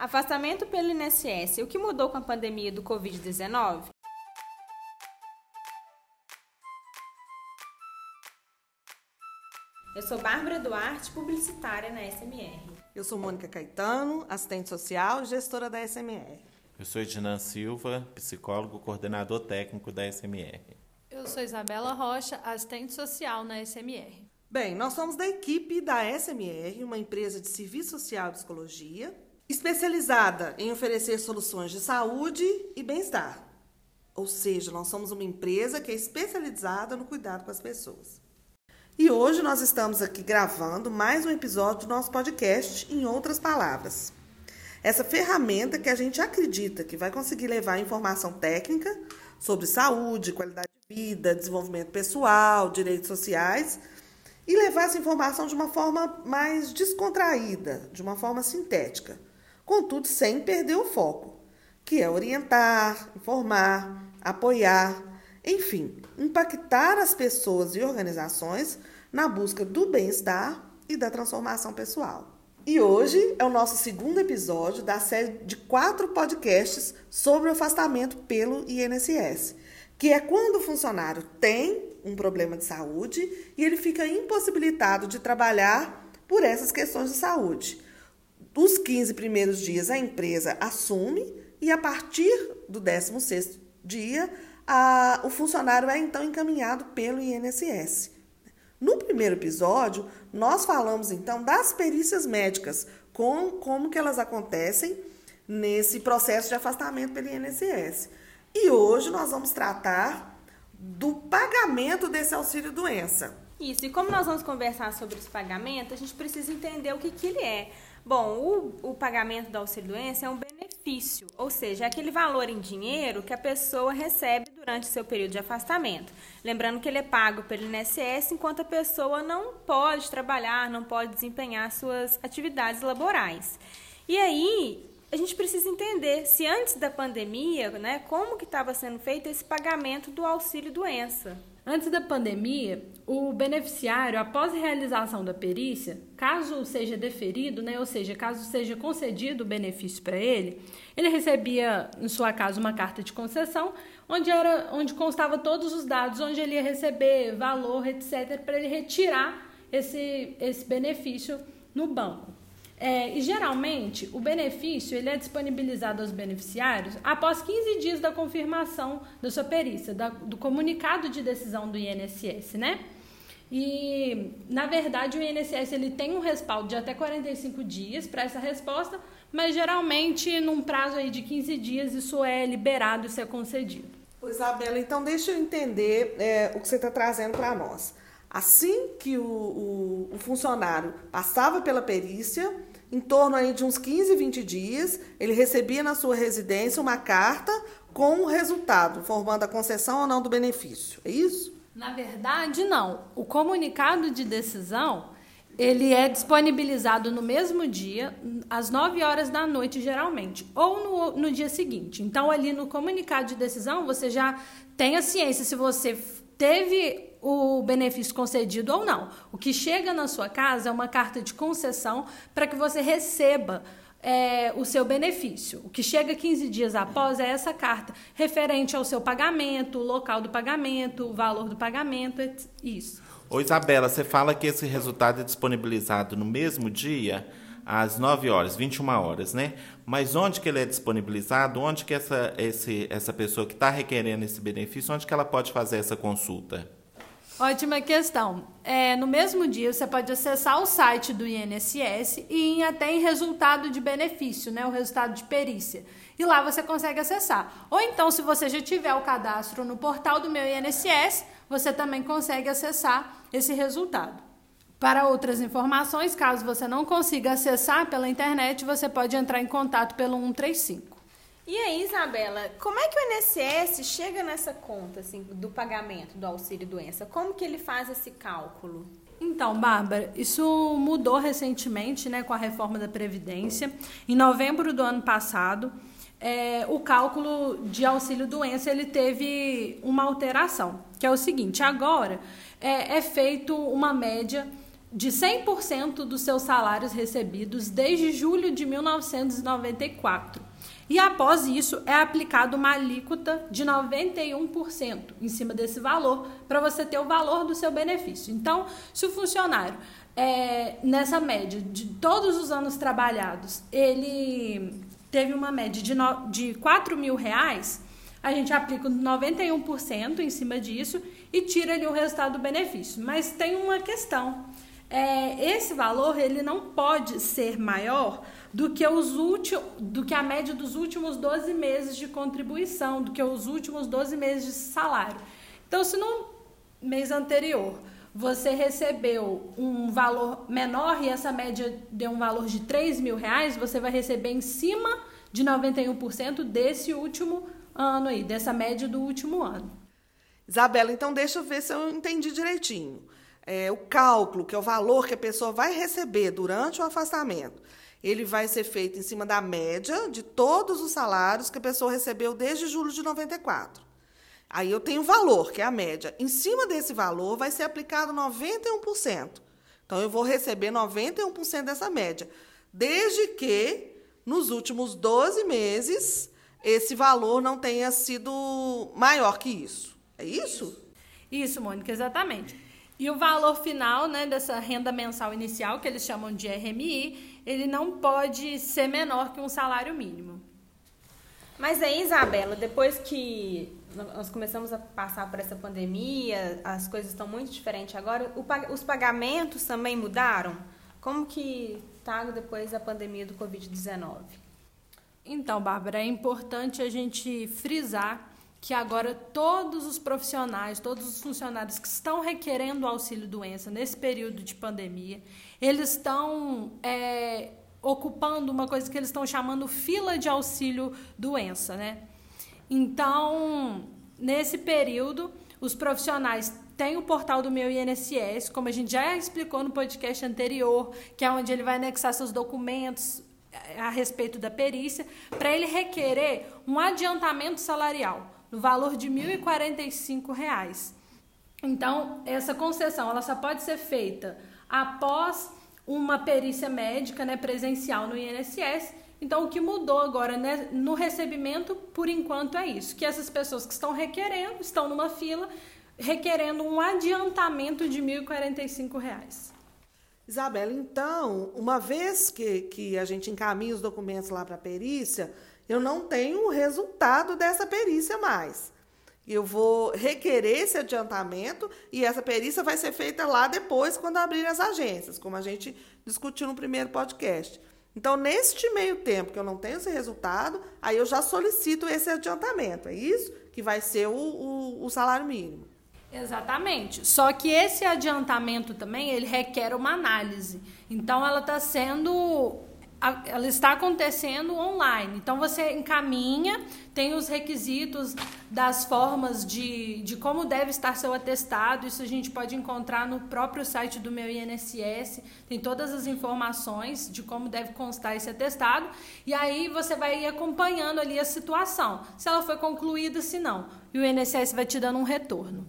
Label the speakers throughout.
Speaker 1: Afastamento pelo INSS. O que mudou com a pandemia do Covid-19? Eu sou Bárbara Duarte, publicitária na SMR.
Speaker 2: Eu sou Mônica Caetano, assistente social e gestora da SMR.
Speaker 3: Eu sou Ednan Silva, psicólogo, coordenador técnico da SMR.
Speaker 4: Eu sou Isabela Rocha, assistente social na SMR.
Speaker 2: Bem, nós somos da equipe da SMR, uma empresa de serviço social e psicologia, especializada em oferecer soluções de saúde e bem-estar. Ou seja, nós somos uma empresa que é especializada no cuidado com as pessoas. E hoje nós estamos aqui gravando mais um episódio do nosso podcast, em outras palavras. Essa ferramenta que a gente acredita que vai conseguir levar informação técnica sobre saúde, qualidade de vida, desenvolvimento pessoal, direitos sociais e levar essa informação de uma forma mais descontraída, de uma forma sintética contudo sem perder o foco, que é orientar, informar, apoiar, enfim, impactar as pessoas e organizações na busca do bem-estar e da transformação pessoal. E hoje é o nosso segundo episódio da série de quatro podcasts sobre o afastamento pelo INSS, que é quando o funcionário tem um problema de saúde e ele fica impossibilitado de trabalhar por essas questões de saúde os 15 primeiros dias a empresa assume e a partir do 16º dia a, o funcionário é então encaminhado pelo INSS. No primeiro episódio, nós falamos então das perícias médicas, com, como que elas acontecem nesse processo de afastamento pelo INSS. E hoje nós vamos tratar do pagamento desse auxílio doença.
Speaker 1: Isso, e como nós vamos conversar sobre esse pagamento, a gente precisa entender o que, que ele é. Bom, o, o pagamento do auxílio-doença é um benefício, ou seja, é aquele valor em dinheiro que a pessoa recebe durante seu período de afastamento. Lembrando que ele é pago pelo INSS enquanto a pessoa não pode trabalhar, não pode desempenhar suas atividades laborais. E aí, a gente precisa entender se antes da pandemia, né, como que estava sendo feito esse pagamento do auxílio doença.
Speaker 4: Antes da pandemia, o beneficiário, após a realização da perícia, caso seja deferido, né, ou seja, caso seja concedido o benefício para ele, ele recebia, em sua casa, uma carta de concessão, onde, era, onde constava todos os dados, onde ele ia receber valor, etc., para ele retirar esse, esse benefício no banco. É, e geralmente o benefício ele é disponibilizado aos beneficiários após 15 dias da confirmação da sua perícia, da, do comunicado de decisão do INSS, né? E na verdade o INSS ele tem um respaldo de até 45 dias para essa resposta, mas geralmente num prazo aí de 15 dias isso é liberado, isso é concedido.
Speaker 2: Isabela, então deixa eu entender é, o que você está trazendo para nós. Assim que o, o, o funcionário passava pela perícia, em torno aí de uns 15, 20 dias, ele recebia na sua residência uma carta com o resultado, formando a concessão ou não do benefício. É isso?
Speaker 4: Na verdade, não. O comunicado de decisão, ele é disponibilizado no mesmo dia, às 9 horas da noite, geralmente, ou no, no dia seguinte. Então, ali no comunicado de decisão, você já tem a ciência se você teve o benefício concedido ou não. O que chega na sua casa é uma carta de concessão para que você receba é, o seu benefício. O que chega 15 dias após é essa carta, referente ao seu pagamento, o local do pagamento, o valor do pagamento, isso.
Speaker 3: Ô Isabela, você fala que esse resultado é disponibilizado no mesmo dia, às 9 horas, 21 horas, né? Mas onde que ele é disponibilizado? Onde que essa, esse, essa pessoa que está requerendo esse benefício, onde que ela pode fazer essa consulta?
Speaker 4: Ótima questão. É, no mesmo dia, você pode acessar o site do INSS e ir até em resultado de benefício, né, o resultado de perícia. E lá você consegue acessar. Ou então, se você já tiver o cadastro no portal do meu INSS, você também consegue acessar esse resultado. Para outras informações, caso você não consiga acessar pela internet, você pode entrar em contato pelo 135.
Speaker 1: E aí, Isabela, como é que o INSS chega nessa conta assim, do pagamento do auxílio doença? Como que ele faz esse cálculo?
Speaker 4: Então, Bárbara, isso mudou recentemente né, com a reforma da Previdência. Em novembro do ano passado, é, o cálculo de auxílio doença ele teve uma alteração, que é o seguinte: agora é, é feito uma média de 100% dos seus salários recebidos desde julho de 1994. E após isso, é aplicado uma alíquota de 91% em cima desse valor, para você ter o valor do seu benefício. Então, se o funcionário, é, nessa média de todos os anos trabalhados, ele teve uma média de, no, de 4 mil reais, a gente aplica 91% em cima disso e tira ali o resultado do benefício. Mas tem uma questão. É, esse valor ele não pode ser maior do que, os últimos, do que a média dos últimos 12 meses de contribuição, do que os últimos 12 meses de salário. Então, se no mês anterior você recebeu um valor menor e essa média deu um valor de 3 mil reais, você vai receber em cima de 91% desse último ano aí, dessa média do último ano.
Speaker 2: Isabela, então deixa eu ver se eu entendi direitinho. É, o cálculo, que é o valor que a pessoa vai receber durante o afastamento, ele vai ser feito em cima da média de todos os salários que a pessoa recebeu desde julho de 94. Aí eu tenho o valor, que é a média. Em cima desse valor vai ser aplicado 91%. Então eu vou receber 91% dessa média, desde que nos últimos 12 meses esse valor não tenha sido maior que isso. É isso?
Speaker 4: Isso, Mônica, exatamente. E o valor final né, dessa renda mensal inicial, que eles chamam de RMI, ele não pode ser menor que um salário mínimo.
Speaker 1: Mas aí, Isabela, depois que nós começamos a passar por essa pandemia, as coisas estão muito diferentes agora, os pagamentos também mudaram? Como que está depois da pandemia do Covid-19?
Speaker 4: Então, Bárbara, é importante a gente frisar que agora todos os profissionais, todos os funcionários que estão requerendo auxílio doença nesse período de pandemia, eles estão é, ocupando uma coisa que eles estão chamando fila de auxílio doença, né? Então, nesse período, os profissionais têm o portal do meu INSS, como a gente já explicou no podcast anterior, que é onde ele vai anexar seus documentos é, a respeito da perícia, para ele requerer um adiantamento salarial no valor de R$ 1.045. Então, essa concessão ela só pode ser feita após uma perícia médica né, presencial no INSS. Então, o que mudou agora né, no recebimento, por enquanto, é isso: que essas pessoas que estão requerendo, estão numa fila, requerendo um adiantamento de R$ 1.045.
Speaker 2: Isabela, então, uma vez que, que a gente encaminha os documentos lá para a perícia, eu não tenho o resultado dessa perícia mais. Eu vou requerer esse adiantamento e essa perícia vai ser feita lá depois, quando abrir as agências, como a gente discutiu no primeiro podcast. Então, neste meio tempo que eu não tenho esse resultado, aí eu já solicito esse adiantamento. É isso que vai ser o, o, o salário mínimo.
Speaker 4: Exatamente. Só que esse adiantamento também ele requer uma análise. Então, ela está sendo ela está acontecendo online. Então você encaminha, tem os requisitos das formas de, de como deve estar seu atestado. Isso a gente pode encontrar no próprio site do meu INSS. Tem todas as informações de como deve constar esse atestado. E aí você vai acompanhando ali a situação. Se ela foi concluída, se não. E o INSS vai te dando um retorno.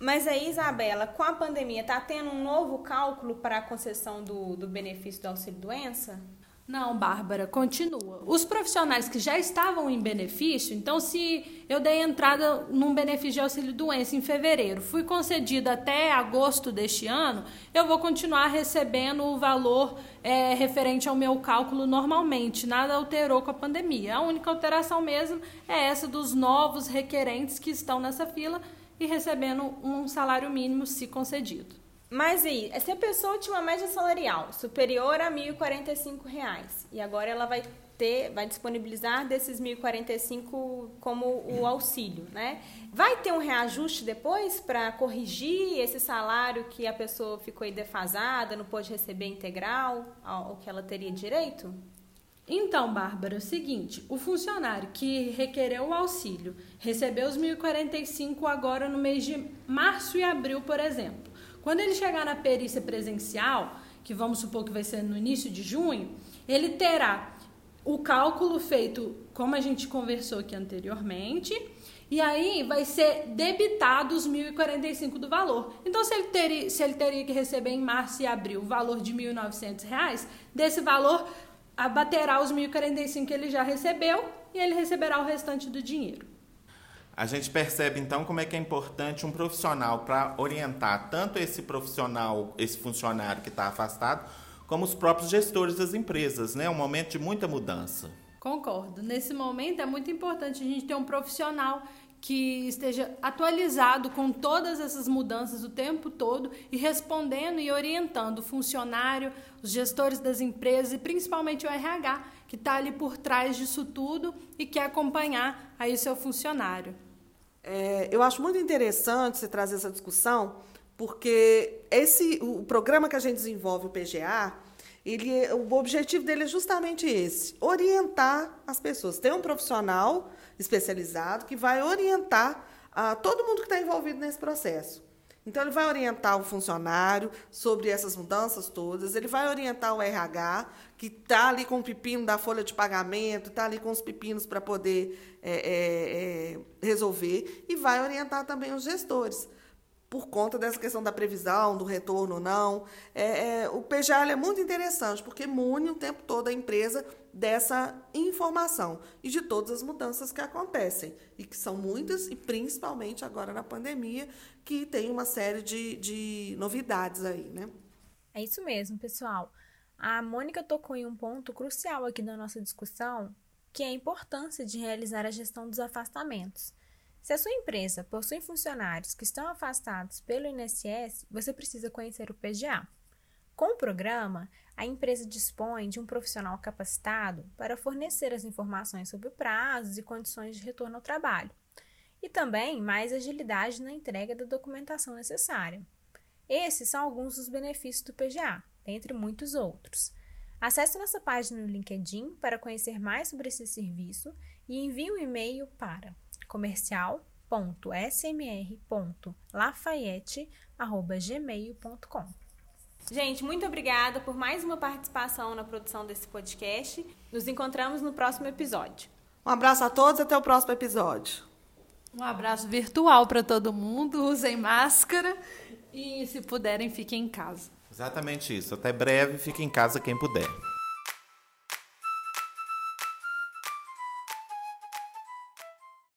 Speaker 1: Mas aí, Isabela, com a pandemia, está tendo um novo cálculo para a concessão do, do benefício do auxílio-doença?
Speaker 4: Não, Bárbara, continua. Os profissionais que já estavam em benefício, então, se eu dei entrada num benefício de auxílio-doença em fevereiro, fui concedido até agosto deste ano, eu vou continuar recebendo o valor é, referente ao meu cálculo normalmente. Nada alterou com a pandemia. A única alteração mesmo é essa dos novos requerentes que estão nessa fila e recebendo um salário mínimo se concedido.
Speaker 1: Mas aí, se a pessoa tinha uma média salarial superior a R$ 1.045 e agora ela vai ter, vai disponibilizar desses 1.045 como o auxílio, né? Vai ter um reajuste depois para corrigir esse salário que a pessoa ficou defasada, não pôde receber integral, ao que ela teria direito?
Speaker 4: Então, Bárbara, é o seguinte, o funcionário que requereu o auxílio recebeu os 1.045 agora no mês de março e abril, por exemplo. Quando ele chegar na perícia presencial, que vamos supor que vai ser no início de junho, ele terá o cálculo feito como a gente conversou aqui anteriormente E aí vai ser debitado os 1.045 do valor. Então, se ele, teria, se ele teria que receber em março e abril o valor de R$ 1.900, desse valor abaterá os 1.045 que ele já recebeu e ele receberá o restante do dinheiro.
Speaker 3: A gente percebe então como é que é importante um profissional para orientar tanto esse profissional, esse funcionário que está afastado, como os próprios gestores das empresas, né? É um momento de muita mudança.
Speaker 4: Concordo. Nesse momento é muito importante a gente ter um profissional que esteja atualizado com todas essas mudanças o tempo todo e respondendo e orientando o funcionário, os gestores das empresas e principalmente o RH, que está ali por trás disso tudo e quer acompanhar aí o seu funcionário.
Speaker 2: É, eu acho muito interessante você trazer essa discussão, porque esse o programa que a gente desenvolve, o PGA, ele, o objetivo dele é justamente esse: orientar as pessoas. Tem um profissional especializado que vai orientar a todo mundo que está envolvido nesse processo. Então, ele vai orientar o funcionário sobre essas mudanças todas, ele vai orientar o RH, que está ali com o pepino da folha de pagamento, está ali com os pepinos para poder é, é, é, resolver, e vai orientar também os gestores por conta dessa questão da previsão, do retorno ou não. É, é, o PGA é muito interessante, porque mune o tempo todo a empresa dessa informação e de todas as mudanças que acontecem, e que são muitas, e principalmente agora na pandemia, que tem uma série de, de novidades aí, né?
Speaker 5: É isso mesmo, pessoal. A Mônica tocou em um ponto crucial aqui na nossa discussão, que é a importância de realizar a gestão dos afastamentos. Se a sua empresa possui funcionários que estão afastados pelo INSS, você precisa conhecer o PGA. Com o programa, a empresa dispõe de um profissional capacitado para fornecer as informações sobre prazos e condições de retorno ao trabalho, e também mais agilidade na entrega da documentação necessária. Esses são alguns dos benefícios do PGA, entre muitos outros. Acesse nossa página no LinkedIn para conhecer mais sobre esse serviço e envie um e-mail para comercial.smr.lafayette.gmail.com. Gente, muito obrigada por mais uma participação na produção desse podcast. Nos encontramos no próximo episódio.
Speaker 2: Um abraço a todos, até o próximo episódio.
Speaker 4: Um abraço virtual para todo mundo, usem máscara e se puderem, fiquem em casa.
Speaker 3: Exatamente isso. Até breve, fique em casa quem puder.